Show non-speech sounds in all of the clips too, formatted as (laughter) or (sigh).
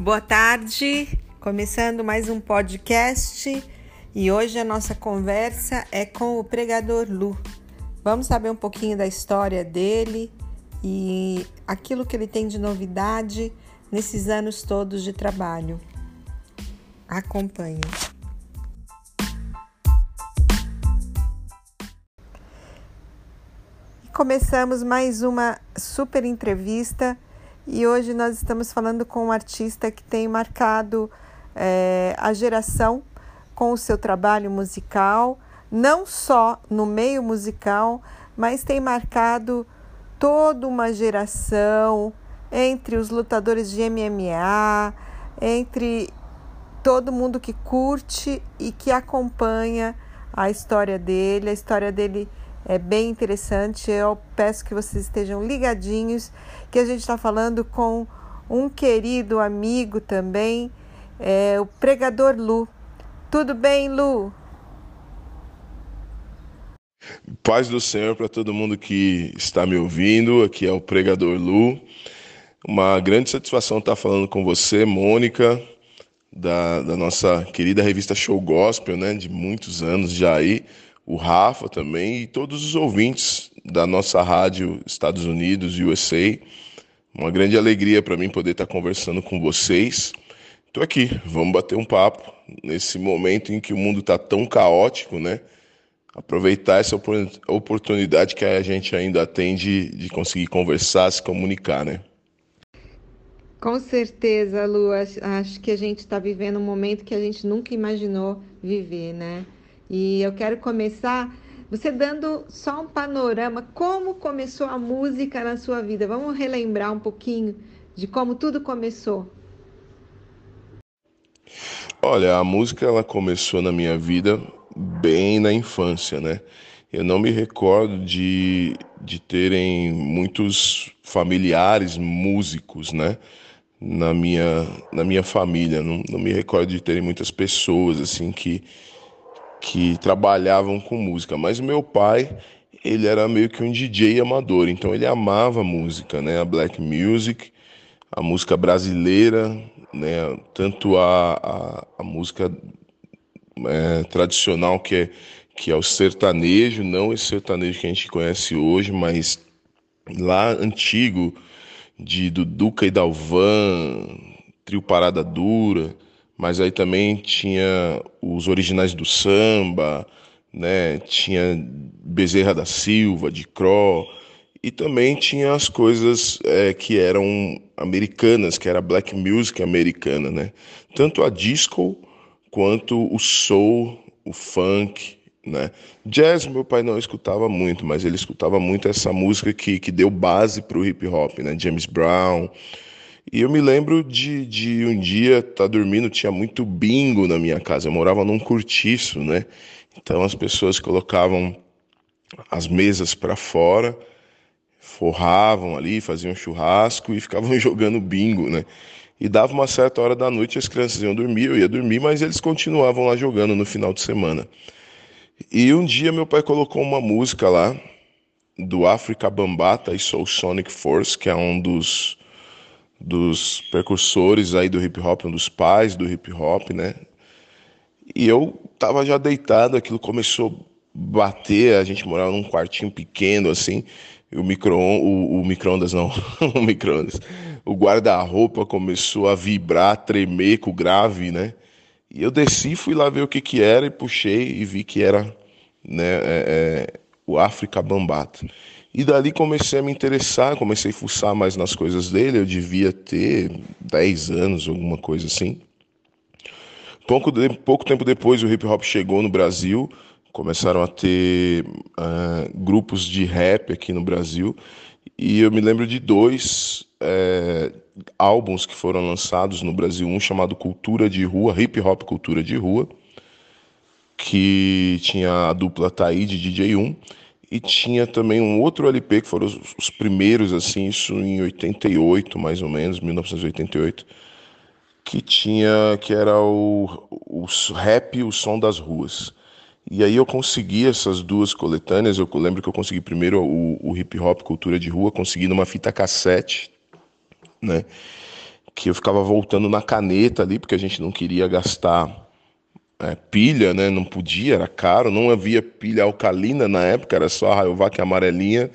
Boa tarde, começando mais um podcast e hoje a nossa conversa é com o pregador Lu. Vamos saber um pouquinho da história dele e aquilo que ele tem de novidade nesses anos todos de trabalho. Acompanhe. Começamos mais uma super entrevista e hoje nós estamos falando com um artista que tem marcado é, a geração com o seu trabalho musical, não só no meio musical, mas tem marcado toda uma geração entre os lutadores de MMA, entre todo mundo que curte e que acompanha a história dele, a história dele é bem interessante. Eu peço que vocês estejam ligadinhos, que a gente está falando com um querido amigo também, é, o pregador Lu. Tudo bem, Lu? Paz do Senhor para todo mundo que está me ouvindo. Aqui é o pregador Lu. Uma grande satisfação estar falando com você, Mônica, da, da nossa querida revista Show Gospel, né, de muitos anos já aí o Rafa também e todos os ouvintes da nossa rádio Estados Unidos, USA. Uma grande alegria para mim poder estar conversando com vocês. Estou aqui, vamos bater um papo nesse momento em que o mundo está tão caótico, né? Aproveitar essa oportunidade que a gente ainda tem de, de conseguir conversar, se comunicar, né? Com certeza, Lu. Acho que a gente está vivendo um momento que a gente nunca imaginou viver, né? E eu quero começar você dando só um panorama, como começou a música na sua vida. Vamos relembrar um pouquinho de como tudo começou. Olha, a música ela começou na minha vida bem na infância, né? Eu não me recordo de, de terem muitos familiares músicos, né? Na minha, na minha família. Não, não me recordo de terem muitas pessoas, assim, que, que trabalhavam com música, mas meu pai, ele era meio que um DJ amador, então ele amava música, né, a black music, a música brasileira, né, tanto a, a, a música é, tradicional que é, que é o sertanejo, não esse sertanejo que a gente conhece hoje, mas lá antigo, de Duduca e Dalvan, Trio Parada Dura, mas aí também tinha os originais do samba, né? Tinha Bezerra da Silva, de Cro, e também tinha as coisas é, que eram americanas, que era black music americana, né? Tanto a disco quanto o soul, o funk, né? Jazz meu pai não escutava muito, mas ele escutava muito essa música que, que deu base para o hip hop, né? James Brown, e eu me lembro de, de um dia estar tá dormindo, tinha muito bingo na minha casa. Eu morava num cortiço, né? Então as pessoas colocavam as mesas para fora, forravam ali, faziam churrasco e ficavam (laughs) jogando bingo, né? E dava uma certa hora da noite, as crianças iam dormir, eu ia dormir, mas eles continuavam lá jogando no final de semana. E um dia meu pai colocou uma música lá do África Bambata e Soul Sonic Force, que é um dos dos precursores aí do hip hop, um dos pais do hip hop, né? E eu tava já deitado, aquilo começou a bater, a gente morava num quartinho pequeno assim, o micro o, o microondas não, (laughs) o microondas. O guarda-roupa começou a vibrar, tremer com o grave, né? E eu desci, fui lá ver o que que era e puxei e vi que era, né, é, é, o África Bambata. E dali comecei a me interessar, comecei a fuçar mais nas coisas dele. Eu devia ter 10 anos, alguma coisa assim. Pouco, de, pouco tempo depois, o hip hop chegou no Brasil. Começaram a ter uh, grupos de rap aqui no Brasil. E eu me lembro de dois é, álbuns que foram lançados no Brasil. Um chamado Cultura de Rua, Hip Hop Cultura de Rua, que tinha a dupla Taíde e DJ1 e tinha também um outro LP que foram os, os, primeiros assim, isso em 88, mais ou menos, 1988, que tinha que era o, o rap, o som das ruas. E aí eu consegui essas duas coletâneas, eu lembro que eu consegui primeiro o, o hip hop cultura de rua, consegui numa fita cassete, né? que eu ficava voltando na caneta ali, porque a gente não queria gastar é, pilha, né? Não podia, era caro, não havia pilha alcalina na época, era só a Rayovac amarelinha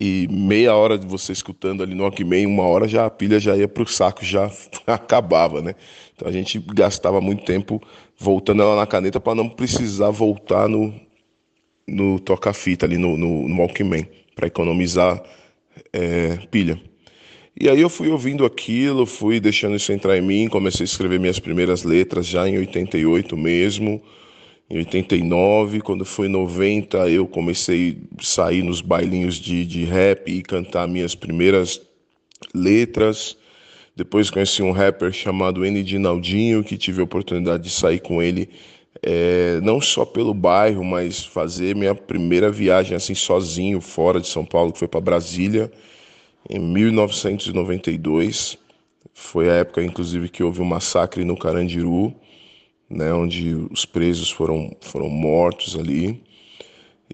e meia hora de você escutando ali no Walkman, uma hora já a pilha já ia para o saco, já (laughs) acabava, né? Então a gente gastava muito tempo voltando ela na caneta para não precisar voltar no, no toca-fita ali no, no, no Walkman, para economizar é, pilha. E aí eu fui ouvindo aquilo, fui deixando isso entrar em mim, comecei a escrever minhas primeiras letras já em 88 mesmo, em 89, quando foi 90 eu comecei a sair nos bailinhos de, de rap e cantar minhas primeiras letras. Depois conheci um rapper chamado N. Dinaldinho, que tive a oportunidade de sair com ele, é, não só pelo bairro, mas fazer minha primeira viagem assim sozinho, fora de São Paulo, que foi para Brasília, em 1992. Foi a época, inclusive, que houve um massacre no Carandiru né, onde os presos foram, foram mortos ali.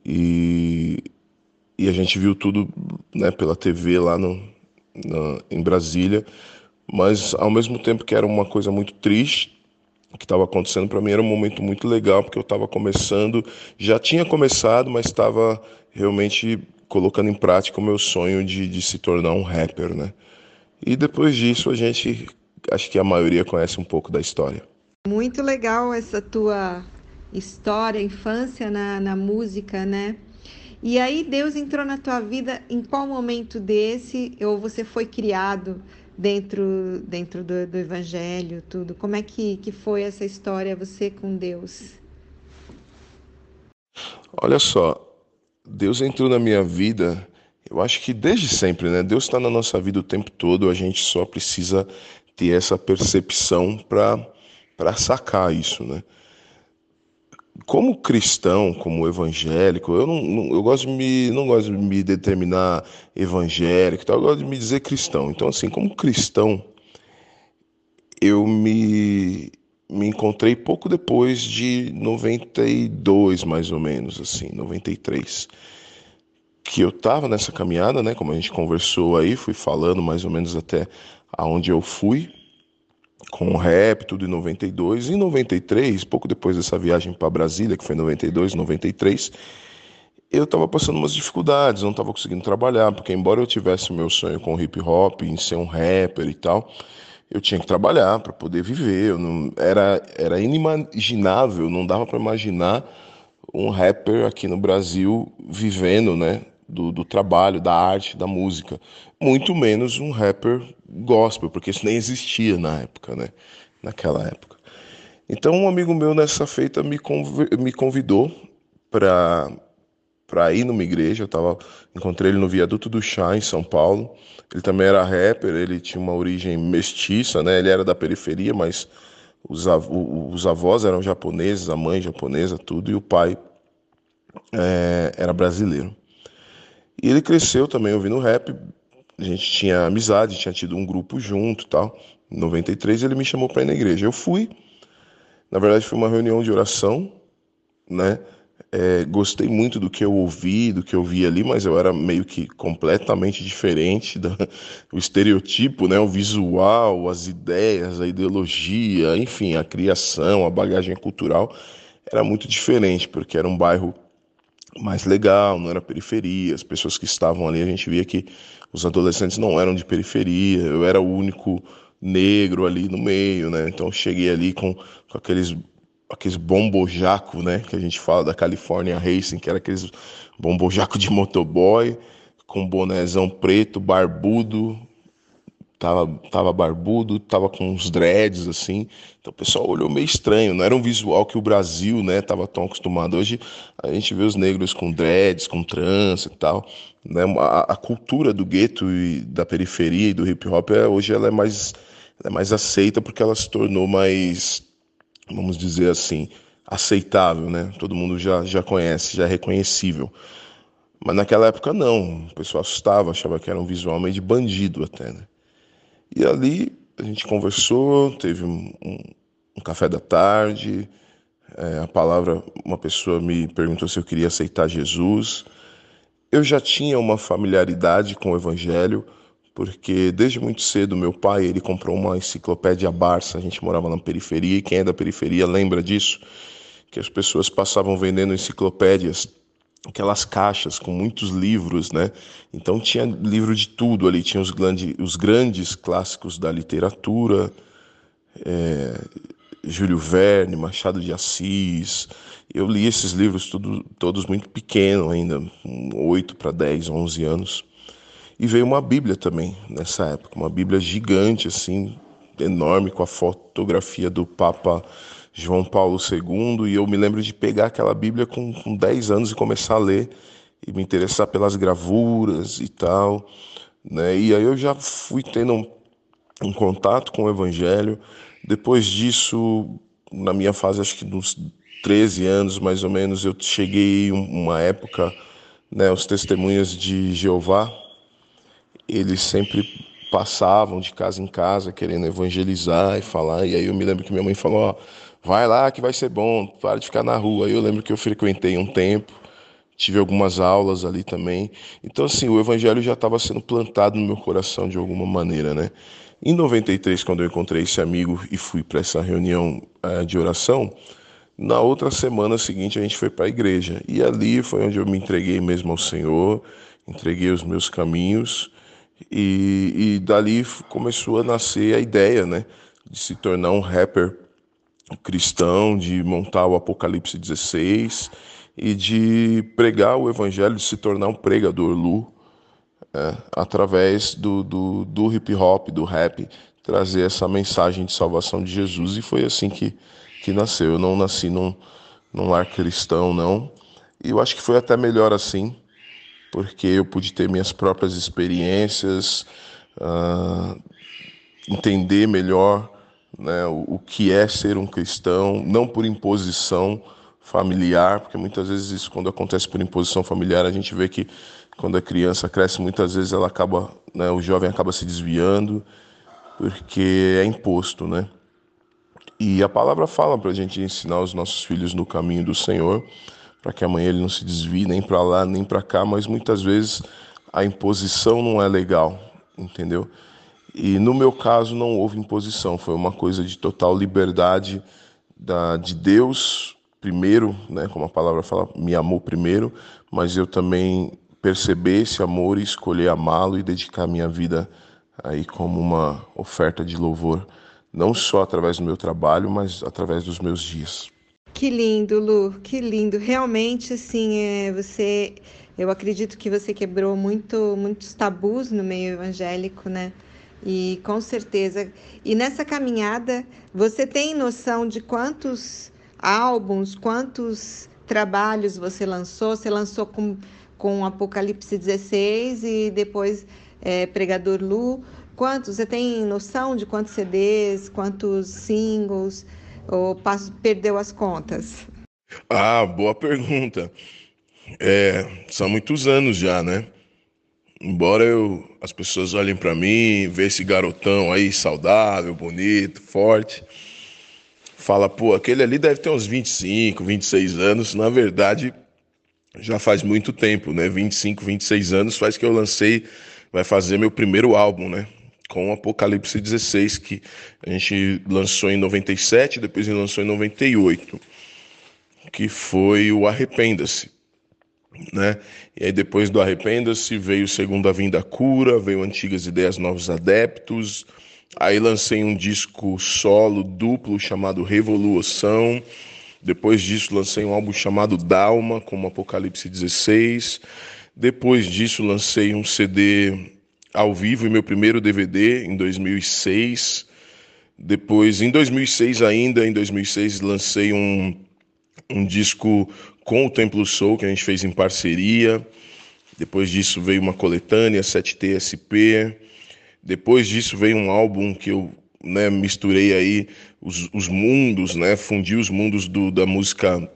E, e a gente viu tudo né, pela TV lá no, na, em Brasília, mas ao mesmo tempo que era uma coisa muito triste, que estava acontecendo para mim era um momento muito legal, porque eu estava começando, já tinha começado, mas estava realmente colocando em prática o meu sonho de, de se tornar um rapper, né? E depois disso a gente, acho que a maioria conhece um pouco da história. Muito legal essa tua história, infância na, na música, né? E aí Deus entrou na tua vida em qual momento desse? Ou você foi criado dentro dentro do, do Evangelho, tudo? Como é que, que foi essa história, você com Deus? Olha só, Deus entrou na minha vida, eu acho que desde sempre, né? Deus está na nossa vida o tempo todo, a gente só precisa ter essa percepção para sacar isso, né? Como cristão, como evangélico, eu não, não, eu gosto de me não gosto de me determinar evangélico, tal, eu gosto de me dizer cristão. Então assim, como cristão, eu me me encontrei pouco depois de 92, mais ou menos, assim, 93. Que eu estava nessa caminhada, né? Como a gente conversou aí, fui falando mais ou menos até aonde eu fui com o rap, tudo em 92. Em 93, pouco depois dessa viagem para Brasília, que foi em 92, 93, eu estava passando umas dificuldades, não estava conseguindo trabalhar, porque embora eu tivesse meu sonho com hip hop, em ser um rapper e tal, eu tinha que trabalhar para poder viver. Não, era, era inimaginável, não dava para imaginar um rapper aqui no Brasil vivendo, né, do, do trabalho, da arte, da música. Muito menos um rapper gospel, porque isso nem existia na época, né? Naquela época. Então, um amigo meu nessa feita me, conv... me convidou para para ir numa igreja. Eu tava, encontrei ele no viaduto do Chá, em São Paulo. Ele também era rapper, ele tinha uma origem mestiça, né? Ele era da periferia, mas os, av os avós eram japoneses, a mãe japonesa, tudo, e o pai é, era brasileiro. E ele cresceu também ouvindo rap. A gente tinha amizade, tinha tido um grupo junto tal. Em 93 ele me chamou para ir na igreja. Eu fui. Na verdade foi uma reunião de oração, né? É, gostei muito do que eu ouvi, do que eu vi ali, mas eu era meio que completamente diferente do, (laughs) estereotipo, né? O visual, as ideias, a ideologia, enfim, a criação, a bagagem cultural era muito diferente, porque era um bairro mais legal, não era periferia. As pessoas que estavam ali, a gente via que os adolescentes não eram de periferia. Eu era o único negro ali no meio, né? Então cheguei ali com, com aqueles aqueles bombojaco, né, que a gente fala da California Racing, que era aqueles bombojaco de motoboy, com bonézão preto, barbudo, tava, tava barbudo, tava com uns dreads assim. Então o pessoal olhou meio estranho, não era um visual que o Brasil, né, tava tão acostumado. Hoje a gente vê os negros com dreads, com trança e tal, né? A, a cultura do gueto e da periferia e do hip hop é, hoje ela é mais ela é mais aceita porque ela se tornou mais vamos dizer assim, aceitável, né? Todo mundo já já conhece, já é reconhecível. Mas naquela época não, o pessoal assustava, achava que era um visual meio de bandido até, né? E ali a gente conversou, teve um, um, café da tarde. É, a palavra, uma pessoa me perguntou se eu queria aceitar Jesus. Eu já tinha uma familiaridade com o Evangelho, porque desde muito cedo meu pai ele comprou uma enciclopédia Barça. A gente morava na periferia e quem é da periferia lembra disso, que as pessoas passavam vendendo enciclopédias, aquelas caixas com muitos livros, né? Então tinha livro de tudo ali, tinha os, grande, os grandes clássicos da literatura, é, Júlio Verne, Machado de Assis. Eu li esses livros tudo, todos muito pequeno ainda, 8 para 10, 11 anos. E veio uma Bíblia também nessa época, uma Bíblia gigante, assim, enorme, com a fotografia do Papa João Paulo II. E eu me lembro de pegar aquela Bíblia com, com 10 anos e começar a ler e me interessar pelas gravuras e tal. Né? E aí eu já fui tendo um, um contato com o Evangelho. Depois disso, na minha fase, acho que dos 13 anos mais ou menos, eu cheguei uma época, né, os testemunhas de Jeová, eles sempre passavam de casa em casa querendo evangelizar e falar. E aí eu me lembro que minha mãe falou: ó, vai lá que vai ser bom, para de ficar na rua. Aí eu lembro que eu frequentei um tempo, tive algumas aulas ali também. Então, assim, o evangelho já estava sendo plantado no meu coração de alguma maneira, né? Em 93, quando eu encontrei esse amigo e fui para essa reunião uh, de oração, na outra semana seguinte a gente foi para a igreja. E ali foi onde eu me entreguei mesmo ao Senhor, entreguei os meus caminhos e, e dali começou a nascer a ideia, né, de se tornar um rapper cristão, de montar o Apocalipse 16 e de pregar o evangelho, de se tornar um pregador Lu, é, através do, do, do hip hop, do rap, trazer essa mensagem de salvação de Jesus. E foi assim que, que nasceu. Eu não nasci num, num lar cristão, não. E eu acho que foi até melhor assim, porque eu pude ter minhas próprias experiências, uh, entender melhor né, o, o, que é ser um cristão, não por imposição familiar, porque muitas vezes isso, quando acontece por imposição familiar, a gente vê que quando a criança cresce, muitas vezes ela acaba, né, o jovem acaba se desviando, porque é imposto, né? E a palavra fala para a gente ensinar os nossos filhos no caminho do Senhor para que amanhã ele não se desvie nem para lá nem para cá, mas muitas vezes a imposição não é legal, entendeu? E no meu caso não houve imposição, foi uma coisa de total liberdade da, de Deus primeiro, né, como a palavra fala, me amou primeiro, mas eu também perceber esse amor e escolher amá-lo e dedicar minha vida aí como uma oferta de louvor, não só através do meu trabalho, mas através dos meus dias. Que lindo, Lu, que lindo. Realmente, assim, é, você, eu acredito que você quebrou muito, muitos tabus no meio evangélico, né? E com certeza. E nessa caminhada, você tem noção de quantos álbuns, quantos trabalhos você lançou? Você lançou com, com Apocalipse 16 e depois é, Pregador Lu. Quantos? Você tem noção de quantos CDs, quantos singles? Ou perdeu as contas? Ah, boa pergunta. É, são muitos anos já, né? Embora eu, as pessoas olhem para mim, vê esse garotão aí saudável, bonito, forte, fala, pô, aquele ali deve ter uns 25, 26 anos. Na verdade, já faz muito tempo, né? 25, 26 anos faz que eu lancei, vai fazer meu primeiro álbum, né? Com Apocalipse 16, que a gente lançou em 97, depois lançou em 98, que foi o Arrependa-se. Né? E aí depois do Arrependa-se veio Segunda Vinda Cura, veio Antigas Ideias Novos Adeptos, aí lancei um disco solo duplo chamado Revolução, depois disso lancei um álbum chamado Dalma, com Apocalipse 16, depois disso lancei um CD ao vivo em meu primeiro DVD em 2006. Depois, em 2006 ainda, em 2006 lancei um, um disco com o Templo Soul que a gente fez em parceria. Depois disso veio uma coletânea 7TSP. Depois disso veio um álbum que eu né, misturei aí os, os mundos, né, fundi os mundos do, da música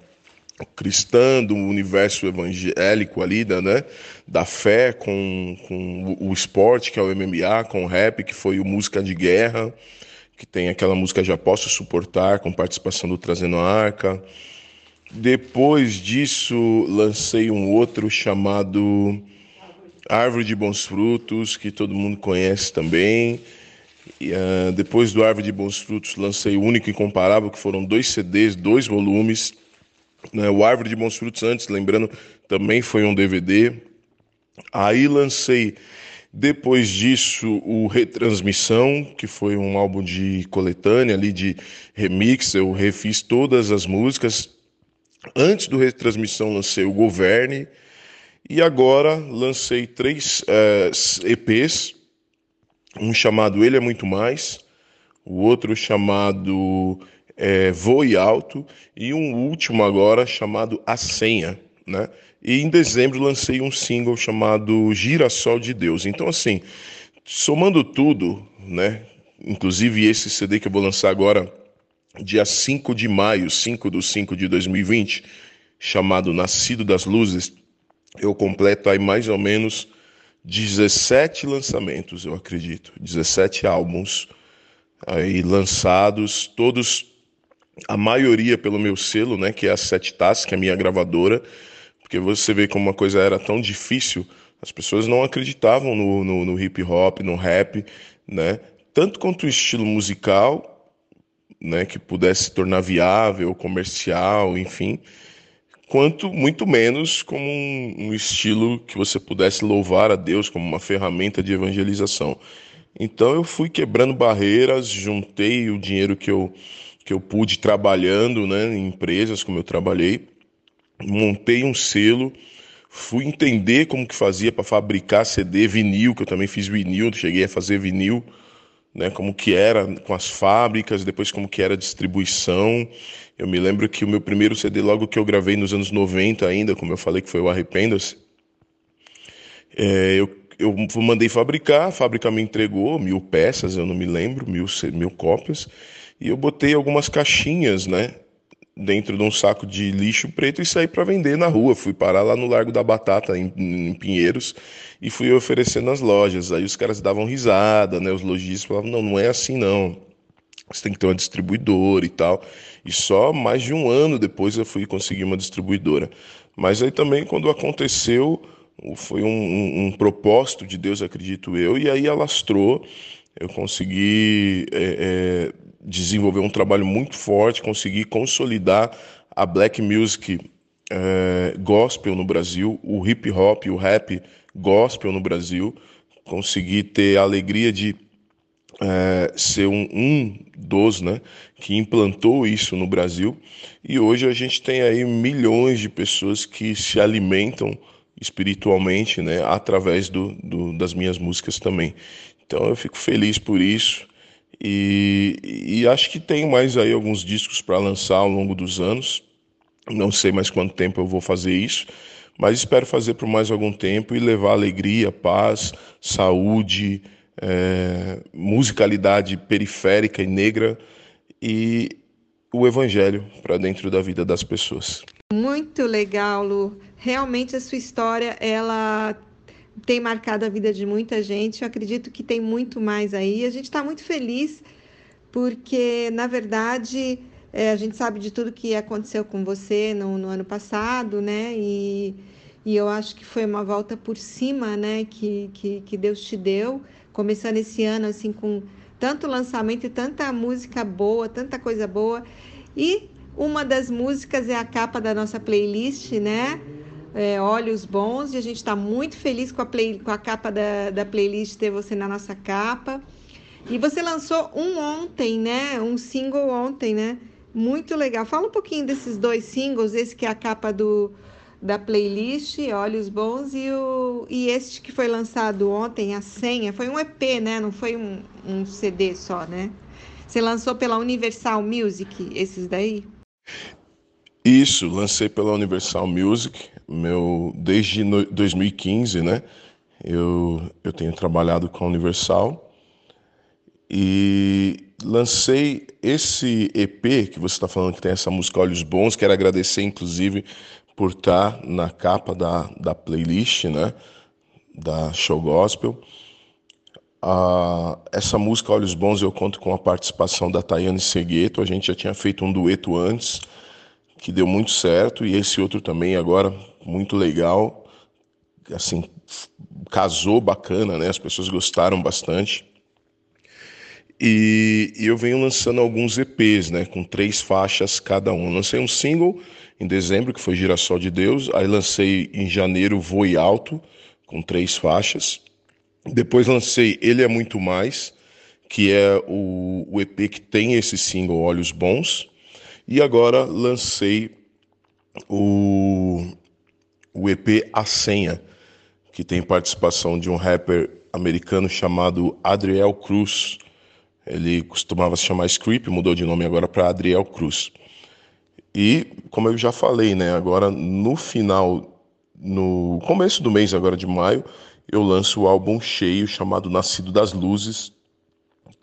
cristã, do universo evangélico ali, da, né, da fé com, com o esporte, que é o MMA, com o rap, que foi o Música de Guerra, que tem aquela música Já Posso Suportar, com participação do Trazendo a Arca. Depois disso, lancei um outro chamado Árvore de Bons Frutos, que todo mundo conhece também. E, uh, depois do Árvore de Bons Frutos, lancei o Único e Incomparável, que foram dois CDs, dois volumes. Né? O Árvore de Bons Frutos, antes, lembrando, também foi um DVD. Aí lancei, depois disso, o Retransmissão, que foi um álbum de coletânea, ali de remix. Eu refiz todas as músicas. Antes do Retransmissão, lancei o Governe. E agora lancei três é, EPs um chamado Ele é Muito Mais, o outro chamado é, Voe Alto e um último agora chamado A Senha, né? E em dezembro lancei um single chamado Girassol de Deus. Então, assim, somando tudo, né? Inclusive esse CD que eu vou lançar agora, dia 5 de maio, 5 do 5 de 2020, chamado Nascido das Luzes, eu completo aí mais ou menos 17 lançamentos, eu acredito, 17 álbuns aí lançados, todos a maioria pelo meu selo, né, que é a Sete Task, que é a minha gravadora, porque você vê como uma coisa era tão difícil, as pessoas não acreditavam no, no, no hip hop, no rap, né, tanto quanto o estilo musical, né, que pudesse se tornar viável, comercial, enfim, quanto muito menos como um, um, estilo que você pudesse louvar a Deus como uma ferramenta de evangelização. Então eu fui quebrando barreiras, juntei o dinheiro que eu, que eu pude trabalhando né, em empresas como eu trabalhei, montei um selo, fui entender como que fazia para fabricar CD, vinil, que eu também fiz vinil, cheguei a fazer vinil, né, como que era com as fábricas, depois como que era a distribuição. Eu me lembro que o meu primeiro CD, logo que eu gravei nos anos 90 ainda, como eu falei que foi o Arrependa-se, é, eu, eu mandei fabricar, a fábrica me entregou mil peças, eu não me lembro, mil, mil cópias, e eu botei algumas caixinhas, né, dentro de um saco de lixo preto e saí para vender na rua. Fui parar lá no Largo da Batata, em, em, Pinheiros, e fui oferecendo nas lojas. Aí os caras davam risada, né? Os lojistas falavam: não, não é assim não. Você tem que ter uma distribuidora e tal. E só mais de um ano depois eu fui conseguir uma distribuidora. Mas aí também, quando aconteceu, foi um, um, um propósito de Deus, acredito eu, e aí alastrou. Eu consegui é, é, desenvolver um trabalho muito forte, conseguir consolidar a black music é, gospel no Brasil, o hip hop, o rap gospel no Brasil, conseguir ter a alegria de é, ser um, um dos né, que implantou isso no Brasil. E hoje a gente tem aí milhões de pessoas que se alimentam espiritualmente né, através do, do, das minhas músicas também. Então eu fico feliz por isso. E, e acho que tem mais aí alguns discos para lançar ao longo dos anos. Não sei mais quanto tempo eu vou fazer isso, mas espero fazer por mais algum tempo e levar alegria, paz, saúde, é, musicalidade periférica e negra e o evangelho para dentro da vida das pessoas. Muito legal, Lu. Realmente a sua história, ela tem marcado a vida de muita gente. Eu acredito que tem muito mais aí. A gente está muito feliz porque, na verdade, é, a gente sabe de tudo que aconteceu com você no, no, ano passado, né? E, e eu acho que foi uma volta por cima, né? Que, que, que Deus te deu, começando esse ano assim com tanto lançamento e tanta música boa, tanta coisa boa. E uma das músicas é a capa da nossa playlist, né? É, Olhos Bons, e a gente está muito feliz com a, play, com a capa da, da playlist ter você na nossa capa. E você lançou um ontem, né? Um single ontem, né? Muito legal. Fala um pouquinho desses dois singles, esse que é a capa do, da playlist, Olhos Bons, e, o, e este que foi lançado ontem, a senha. Foi um EP, né? Não foi um, um CD só, né? Você lançou pela Universal Music, esses daí? Isso, lancei pela Universal Music, meu desde 2015, né? Eu, eu tenho trabalhado com a Universal e lancei esse EP que você está falando que tem essa música Olhos Bons. Quero agradecer, inclusive, por estar tá na capa da, da playlist, né? Da Show Gospel. Ah, essa música Olhos Bons eu conto com a participação da Tayane Segueto. A gente já tinha feito um dueto antes que deu muito certo, e esse outro também agora muito legal. assim casou bacana, né? As pessoas gostaram bastante. E, e, eu venho lançando alguns EPs, né, com três faixas cada um. lancei um single em dezembro, que foi Girassol de Deus, aí lancei em janeiro Voe Alto, com três faixas. Depois lancei Ele é Muito Mais, que é o, o EP que tem esse single Olhos Bons. E agora lancei o, o EP A Senha, que tem participação de um rapper americano chamado Adriel Cruz. Ele costumava se chamar Script, mudou de nome agora para Adriel Cruz. E, como eu já falei, né, agora no final, no começo do mês agora de maio, eu lanço o álbum cheio chamado Nascido das Luzes,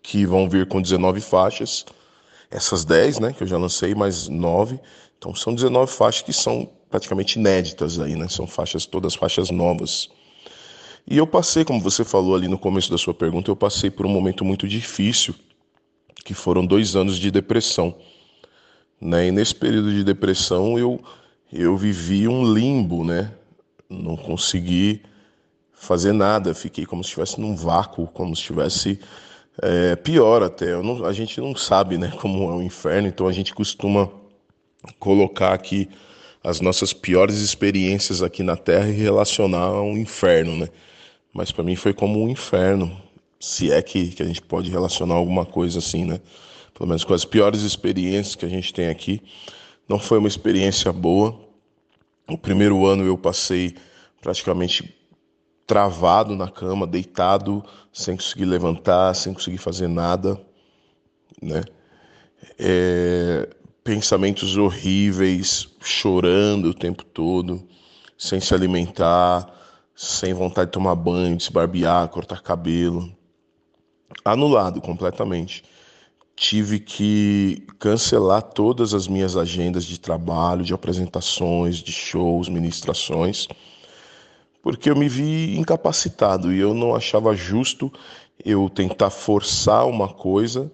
que vão vir com 19 faixas. Essas 10, né, que eu já lancei, mais 9. Então são 19 faixas que são praticamente inéditas aí, né? São faixas, todas faixas novas. E eu passei, como você falou ali no começo da sua pergunta, eu passei por um momento muito difícil, que foram dois anos de depressão. Né? E nesse período de depressão eu, eu vivi um limbo, né? Não consegui fazer nada, fiquei como se estivesse num vácuo, como se estivesse é, pior até. Não, a gente não sabe né, como é o inferno, então a gente costuma colocar aqui as nossas piores experiências aqui na Terra e relacionar ao inferno, né? Mas para mim foi como um inferno, se é que, que a gente pode relacionar alguma coisa assim, né? Pelo menos com as piores experiências que a gente tem aqui. Não foi uma experiência boa. O primeiro ano eu passei praticamente travado na cama, deitado, sem conseguir levantar, sem conseguir fazer nada, né? É, pensamentos horríveis, chorando o tempo todo, sem se alimentar, sem vontade de tomar banho, de se barbear, cortar cabelo. Anulado completamente. Tive que cancelar todas as minhas agendas de trabalho, de apresentações, de shows, ministrações, porque eu me vi incapacitado e eu não achava justo eu tentar forçar uma coisa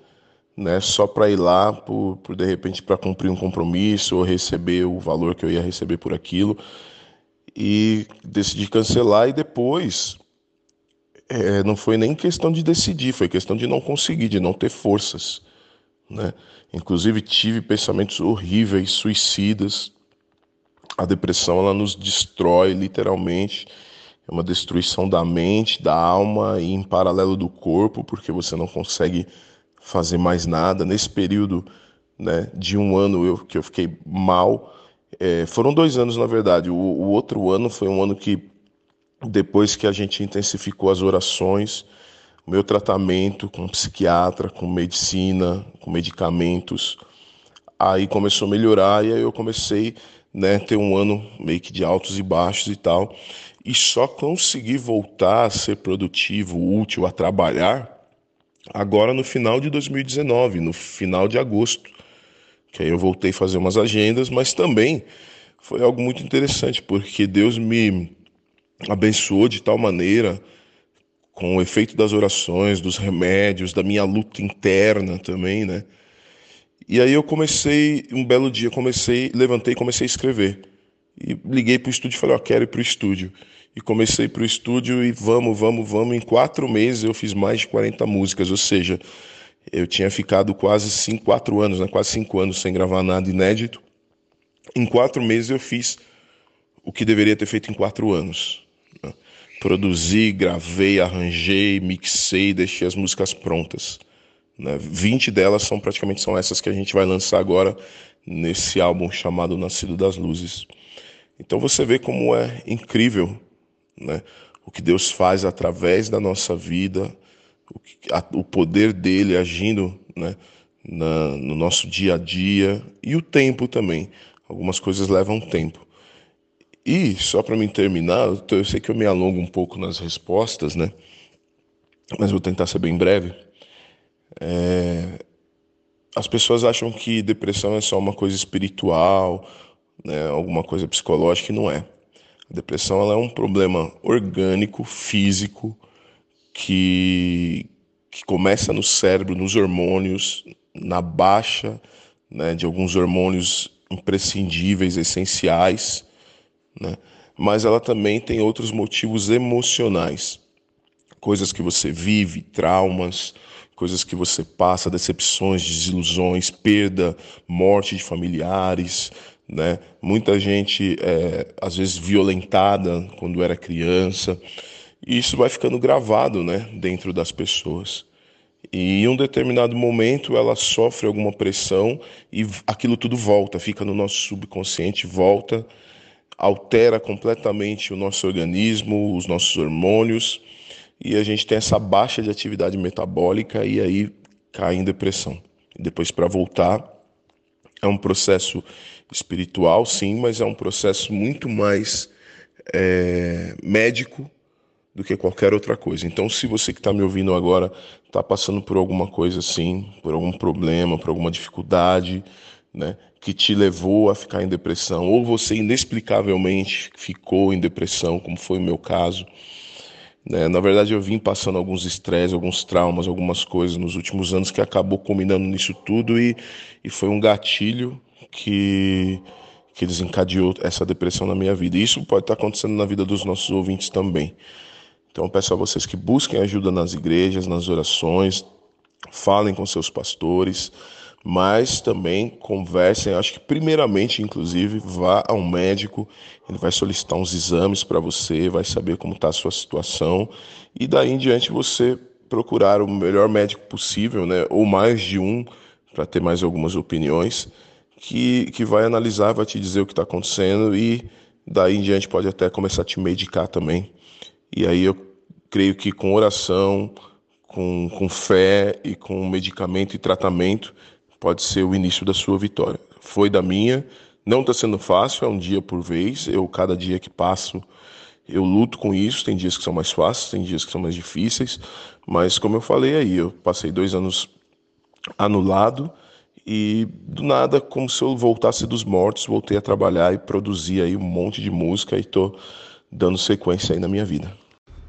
né, só para ir lá por, por de repente para cumprir um compromisso ou receber o valor que eu ia receber por aquilo e decidi cancelar e depois é, não foi nem questão de decidir, foi questão de não conseguir, de não ter forças, né? Inclusive tive pensamentos horríveis, suicidas. A depressão ela nos destrói literalmente, é uma destruição da mente, da alma e em paralelo do corpo, porque você não consegue fazer mais nada. Nesse período né, de um ano eu, que eu fiquei mal, é, foram dois anos na verdade. O, o outro ano foi um ano que, depois que a gente intensificou as orações, o meu tratamento com psiquiatra, com medicina, com medicamentos, aí começou a melhorar e aí eu comecei né, ter um ano meio que de altos e baixos e tal, e só consegui voltar a ser produtivo, útil, a trabalhar agora no final de 2019, no final de agosto, que aí eu voltei a fazer umas agendas, mas também foi algo muito interessante, porque Deus me abençoou de tal maneira com o efeito das orações, dos remédios, da minha luta interna também, né? E aí eu comecei, um belo dia, comecei, levantei e comecei a escrever. E liguei para o estúdio e falei, ó, oh, quero ir para o estúdio e comecei para o estúdio e vamos, vamos, vamos. Em quatro meses eu fiz mais de 40 músicas, ou seja, eu tinha ficado quase cinco, quatro anos, né, quase cinco anos sem gravar nada inédito. Em quatro meses eu fiz o que deveria ter feito em quatro anos. Né? Produzi, gravei, arranjei, mixei, deixei as músicas prontas. Né? 20 delas são praticamente são essas que a gente vai lançar agora nesse álbum chamado Nascido das Luzes. Então você vê como é incrível né? O que Deus faz através da nossa vida, o, que, a, o poder dele agindo, né? Na, no nosso dia a dia e o tempo também. Algumas coisas levam tempo. E só para me terminar, eu sei que eu me alongo um pouco nas respostas, né? Mas vou tentar ser bem breve. É... As pessoas acham que depressão é só uma coisa espiritual, né? Alguma coisa psicológica e não é. A depressão ela é um problema orgânico, físico, que, que começa no cérebro, nos hormônios, na baixa né, de alguns hormônios imprescindíveis, essenciais, né, mas ela também tem outros motivos emocionais. Coisas que você vive, traumas, coisas que você passa, decepções, desilusões, perda, morte de familiares, né? Muita gente é, às vezes violentada quando era criança. E isso vai ficando gravado, né, dentro das pessoas. E em um determinado momento ela sofre alguma pressão e aquilo tudo volta, fica no nosso subconsciente, volta, altera completamente o nosso organismo, os nossos hormônios, e a gente tem essa baixa de atividade metabólica e aí cai em depressão. depois para voltar é um processo espiritual, sim, mas é um processo muito mais é, médico do que qualquer outra coisa. Então, se você que está me ouvindo agora está passando por alguma coisa assim, por algum problema, por alguma dificuldade, né, que te levou a ficar em depressão, ou você inexplicavelmente ficou em depressão, como foi o meu caso. Né, na verdade, eu vim passando alguns estresses, alguns traumas, algumas coisas nos últimos anos que acabou combinando nisso tudo e, e foi um gatilho que, que desencadeou essa depressão na minha vida. E isso pode estar acontecendo na vida dos nossos ouvintes também. Então peço a vocês que busquem ajuda nas igrejas, nas orações, falem com seus pastores, mas também conversem. Acho que primeiramente, inclusive, vá ao médico, ele vai solicitar uns exames para você, vai saber como está a sua situação e daí em diante você procurar o melhor médico possível, né, ou mais de um, para ter mais algumas opiniões, que, que vai analisar, vai te dizer o que está acontecendo e daí em diante pode até começar a te medicar também. E aí eu creio que com oração, com, com fé e com medicamento e tratamento pode ser o início da sua vitória. Foi da minha, não está sendo fácil, é um dia por vez. Eu, cada dia que passo, eu luto com isso. Tem dias que são mais fáceis, tem dias que são mais difíceis. Mas, como eu falei aí, eu passei dois anos anulado e do nada, como se eu voltasse dos mortos, voltei a trabalhar e produzir aí um monte de música e estou dando sequência aí na minha vida.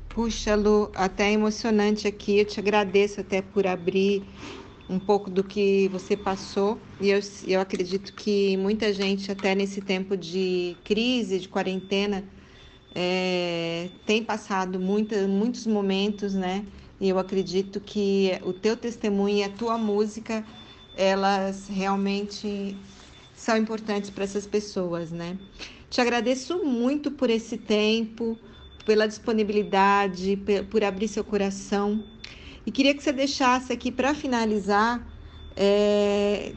Puxa, Lu, até emocionante aqui. Eu te agradeço até por abrir um pouco do que você passou. E eu, eu acredito que muita gente, até nesse tempo de crise, de quarentena, é, tem passado muita, muitos momentos, né? E eu acredito que o teu testemunho e a tua música, elas realmente são importantes para essas pessoas, né? Te agradeço muito por esse tempo pela disponibilidade, por abrir seu coração. E queria que você deixasse aqui para finalizar é,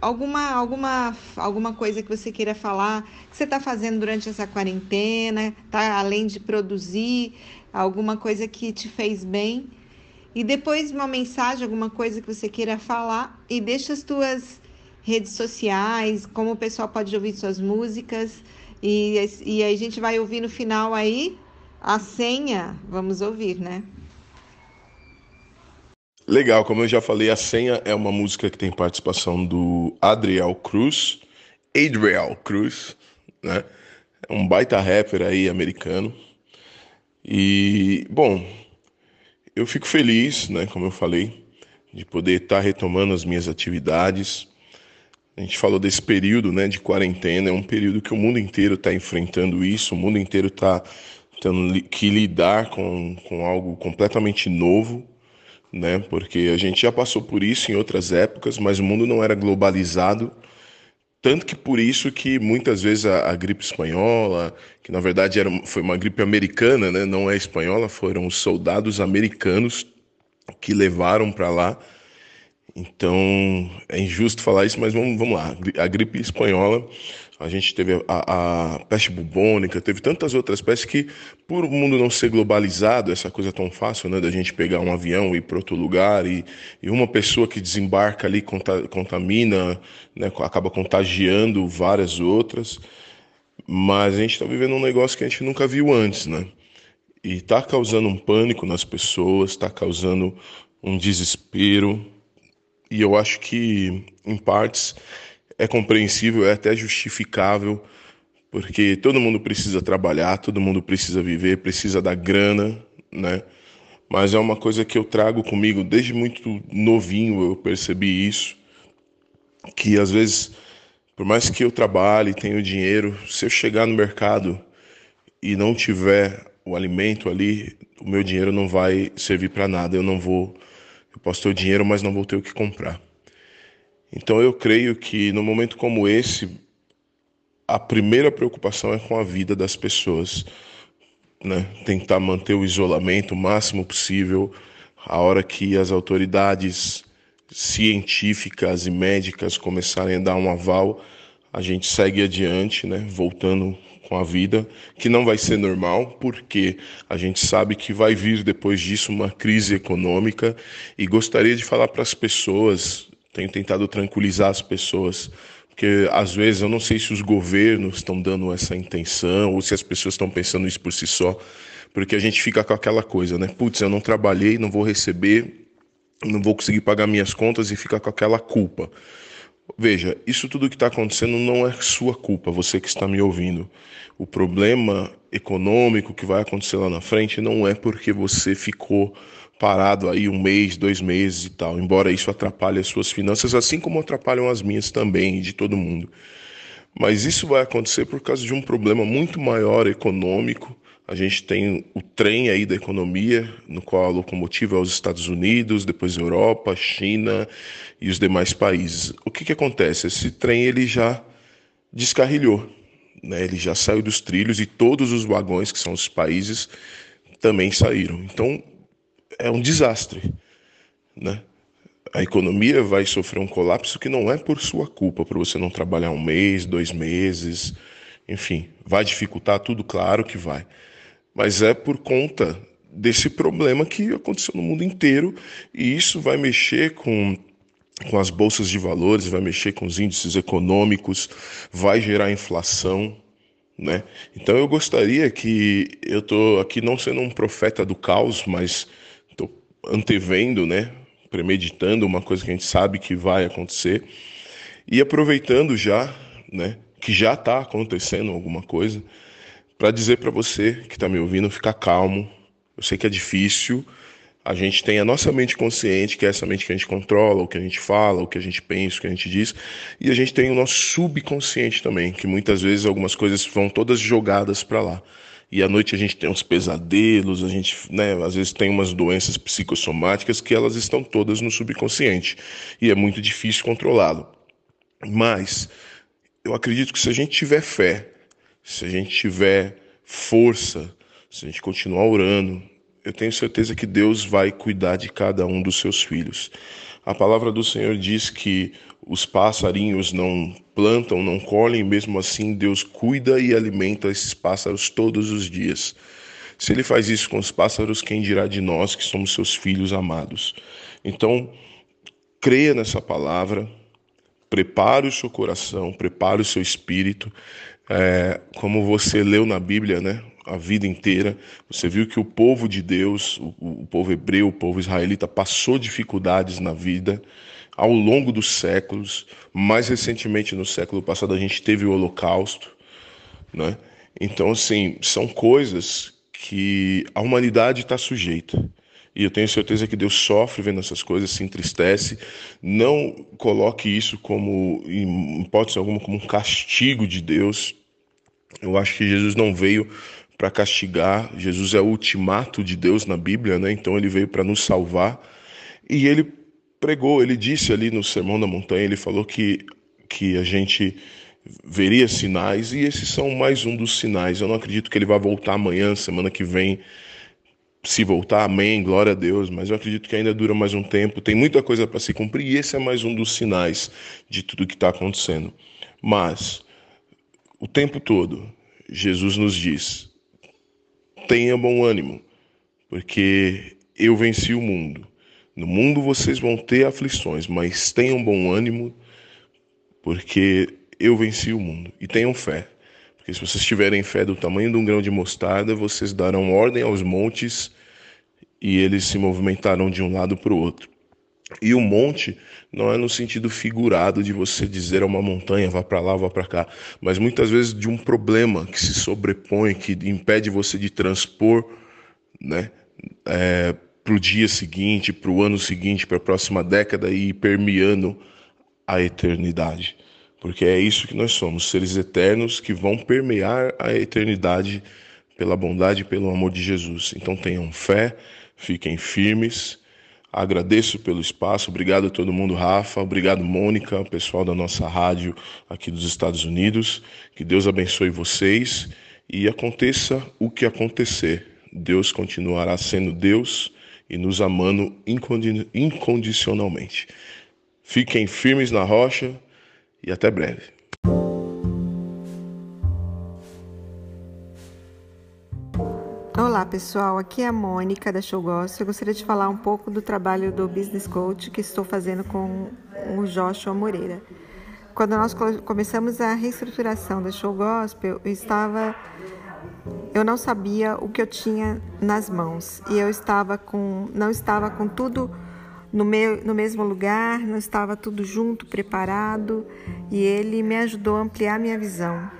alguma, alguma, alguma coisa que você queira falar, que você está fazendo durante essa quarentena, tá? além de produzir, alguma coisa que te fez bem. E depois uma mensagem, alguma coisa que você queira falar e deixa as tuas redes sociais, como o pessoal pode ouvir suas músicas. E, e a gente vai ouvir no final aí a senha, vamos ouvir, né? Legal, como eu já falei, a senha é uma música que tem participação do Adriel Cruz, Adriel Cruz, né? É um baita rapper aí americano. E, bom, eu fico feliz, né, como eu falei, de poder estar tá retomando as minhas atividades. A gente falou desse período, né, de quarentena, é um período que o mundo inteiro está enfrentando isso, o mundo inteiro está tendo que lidar com, com algo completamente novo, né? Porque a gente já passou por isso em outras épocas, mas o mundo não era globalizado, tanto que por isso que muitas vezes a, a gripe espanhola, que na verdade era, foi uma gripe americana, né? Não é espanhola, foram os soldados americanos que levaram para lá. Então é injusto falar isso, mas vamos, vamos lá. A gripe espanhola a gente teve a, a, peste bubônica, teve tantas outras pestes que, por o mundo não ser globalizado, essa coisa tão fácil, né, da gente pegar um avião e ir para outro lugar e, e, uma pessoa que desembarca ali contamina, né, acaba contagiando várias outras, mas a gente está vivendo um negócio que a gente nunca viu antes, né? E está causando um pânico nas pessoas, está causando um desespero, e eu acho que, em partes, é compreensível, é até justificável, porque todo mundo precisa trabalhar, todo mundo precisa viver, precisa da grana, né? Mas é uma coisa que eu trago comigo desde muito novinho, eu percebi isso, que às vezes, por mais que eu trabalhe, tenha dinheiro, se eu chegar no mercado e não tiver o alimento ali, o meu dinheiro não vai servir para nada. Eu não vou, eu posso ter o dinheiro, mas não vou ter o que comprar. Então eu creio que no momento como esse, a primeira preocupação é com a vida das pessoas, né? Tentar manter o isolamento o máximo possível. A hora que as autoridades científicas e médicas começarem a dar um aval, a gente segue adiante, né? Voltando com a vida, que não vai ser normal, porque a gente sabe que vai vir depois disso uma crise econômica e gostaria de falar para as pessoas, tenho tentado tranquilizar as pessoas, porque às vezes eu não sei se os governos estão dando essa intenção ou se as pessoas estão pensando isso por si só, porque a gente fica com aquela coisa, né? Putz, eu não trabalhei, não vou receber, não vou conseguir pagar minhas contas e fica com aquela culpa. Veja, isso tudo que está acontecendo não é sua culpa, você que está me ouvindo. O problema econômico que vai acontecer lá na frente não é porque você ficou parado aí um mês, dois meses e tal, embora isso atrapalhe as suas finanças, assim como atrapalham as minhas também, de todo mundo. Mas isso vai acontecer por causa de um problema muito maior econômico. A gente tem o trem aí da economia, no qual a locomotiva é os Estados Unidos, depois Europa, China e os demais países. O que, que acontece? Esse trem ele já descarrilhou, né? ele já saiu dos trilhos e todos os vagões, que são os países, também saíram. Então, é um desastre, né? A economia vai sofrer um colapso que não é por sua culpa, por você não trabalhar um mês, dois meses, enfim, vai dificultar tudo, claro que vai, mas é por conta desse problema que aconteceu no mundo inteiro e isso vai mexer com com as bolsas de valores, vai mexer com os índices econômicos, vai gerar inflação, né? Então eu gostaria que eu estou aqui não sendo um profeta do caos, mas antevendo, né, premeditando uma coisa que a gente sabe que vai acontecer e aproveitando já, né, que já está acontecendo alguma coisa, para dizer para você que está me ouvindo ficar calmo. Eu sei que é difícil. A gente tem a nossa mente consciente, que é essa mente que a gente controla, o que a gente fala, o que a gente pensa, o que a gente diz, e a gente tem o nosso subconsciente também, que muitas vezes algumas coisas vão todas jogadas para lá e à noite a gente tem uns pesadelos, a gente, né, às vezes tem umas doenças psicossomáticas que elas estão todas no subconsciente e é muito difícil controlá-lo. Mas eu acredito que se a gente tiver fé, se a gente tiver força, se a gente continuar orando, eu tenho certeza que Deus vai cuidar de cada um dos seus filhos. A palavra do Senhor diz que os passarinhos não plantam, não colhem, mesmo assim Deus cuida e alimenta esses pássaros todos os dias. Se ele faz isso com os pássaros, quem dirá de nós que somos seus filhos amados? Então, creia nessa palavra, prepare o seu coração, prepare o seu espírito, é, como você leu na Bíblia, né? A vida inteira, você viu que o povo de Deus, o, o povo hebreu, o povo israelita, passou dificuldades na vida, ao longo dos séculos. Mais recentemente, no século passado, a gente teve o Holocausto, né? Então, assim, são coisas que a humanidade está sujeita. E eu tenho certeza que Deus sofre vendo essas coisas, se entristece. Não coloque isso como, em hipótese alguma, como um castigo de Deus. Eu acho que Jesus não veio para castigar. Jesus é o ultimato de Deus na Bíblia, né? Então ele veio para nos salvar. E ele pregou, ele disse ali no Sermão da Montanha, ele falou que, que a gente veria sinais, e esses são mais um dos sinais. Eu não acredito que ele vá voltar amanhã, semana que vem. Se voltar, amém, glória a Deus, mas eu acredito que ainda dura mais um tempo, tem muita coisa para se cumprir, e esse é mais um dos sinais de tudo que está acontecendo. Mas, o tempo todo, Jesus nos diz: tenha bom ânimo, porque eu venci o mundo. No mundo vocês vão ter aflições, mas tenham bom ânimo, porque eu venci o mundo. E tenham fé, porque se vocês tiverem fé do tamanho de um grão de mostarda, vocês darão ordem aos montes e eles se movimentarão de um lado para o outro. E o monte não é no sentido figurado de você dizer a uma montanha, vá para lá, vá para cá, mas muitas vezes de um problema que se sobrepõe, que impede você de transpor, né? É, para o dia seguinte, para o ano seguinte, para a próxima década e permeando a eternidade. Porque é isso que nós somos, seres eternos que vão permear a eternidade pela bondade e pelo amor de Jesus. Então tenham fé, fiquem firmes. Agradeço pelo espaço, obrigado a todo mundo, Rafa, obrigado Mônica, pessoal da nossa rádio aqui dos Estados Unidos. Que Deus abençoe vocês e aconteça o que acontecer. Deus continuará sendo Deus e nos amando incondicionalmente. Fiquem firmes na rocha e até breve. Olá pessoal, aqui é a Mônica da Show Gospel. Eu gostaria de falar um pouco do trabalho do Business Coach que estou fazendo com o Joshua Moreira. Quando nós começamos a reestruturação da Show Gospel, eu estava eu não sabia o que eu tinha nas mãos e eu estava com não estava com tudo no, meu, no mesmo lugar, não estava tudo junto, preparado, e ele me ajudou a ampliar minha visão.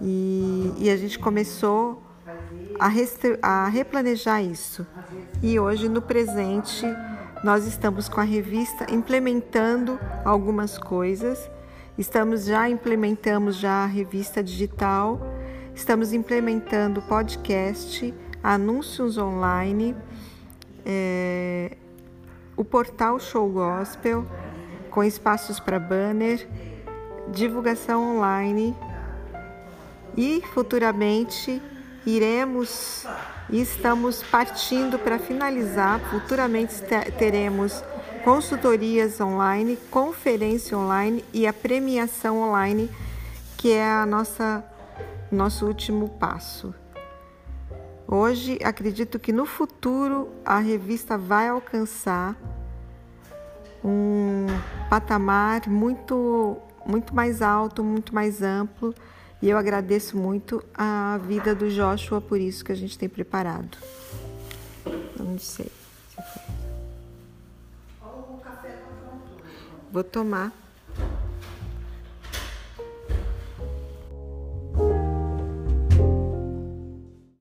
E, e a gente começou a, a replanejar isso. E hoje, no presente, nós estamos com a revista implementando algumas coisas. Estamos já implementamos já a revista digital, estamos implementando podcast, anúncios online, é, o portal Show Gospel com espaços para banner, divulgação online e futuramente iremos e estamos partindo para finalizar. Futuramente teremos consultorias online, conferência online e a premiação online, que é a nossa nosso último passo. Hoje acredito que no futuro a revista vai alcançar um patamar muito muito mais alto, muito mais amplo e eu agradeço muito a vida do Joshua por isso que a gente tem preparado. Não sei se. Vou tomar.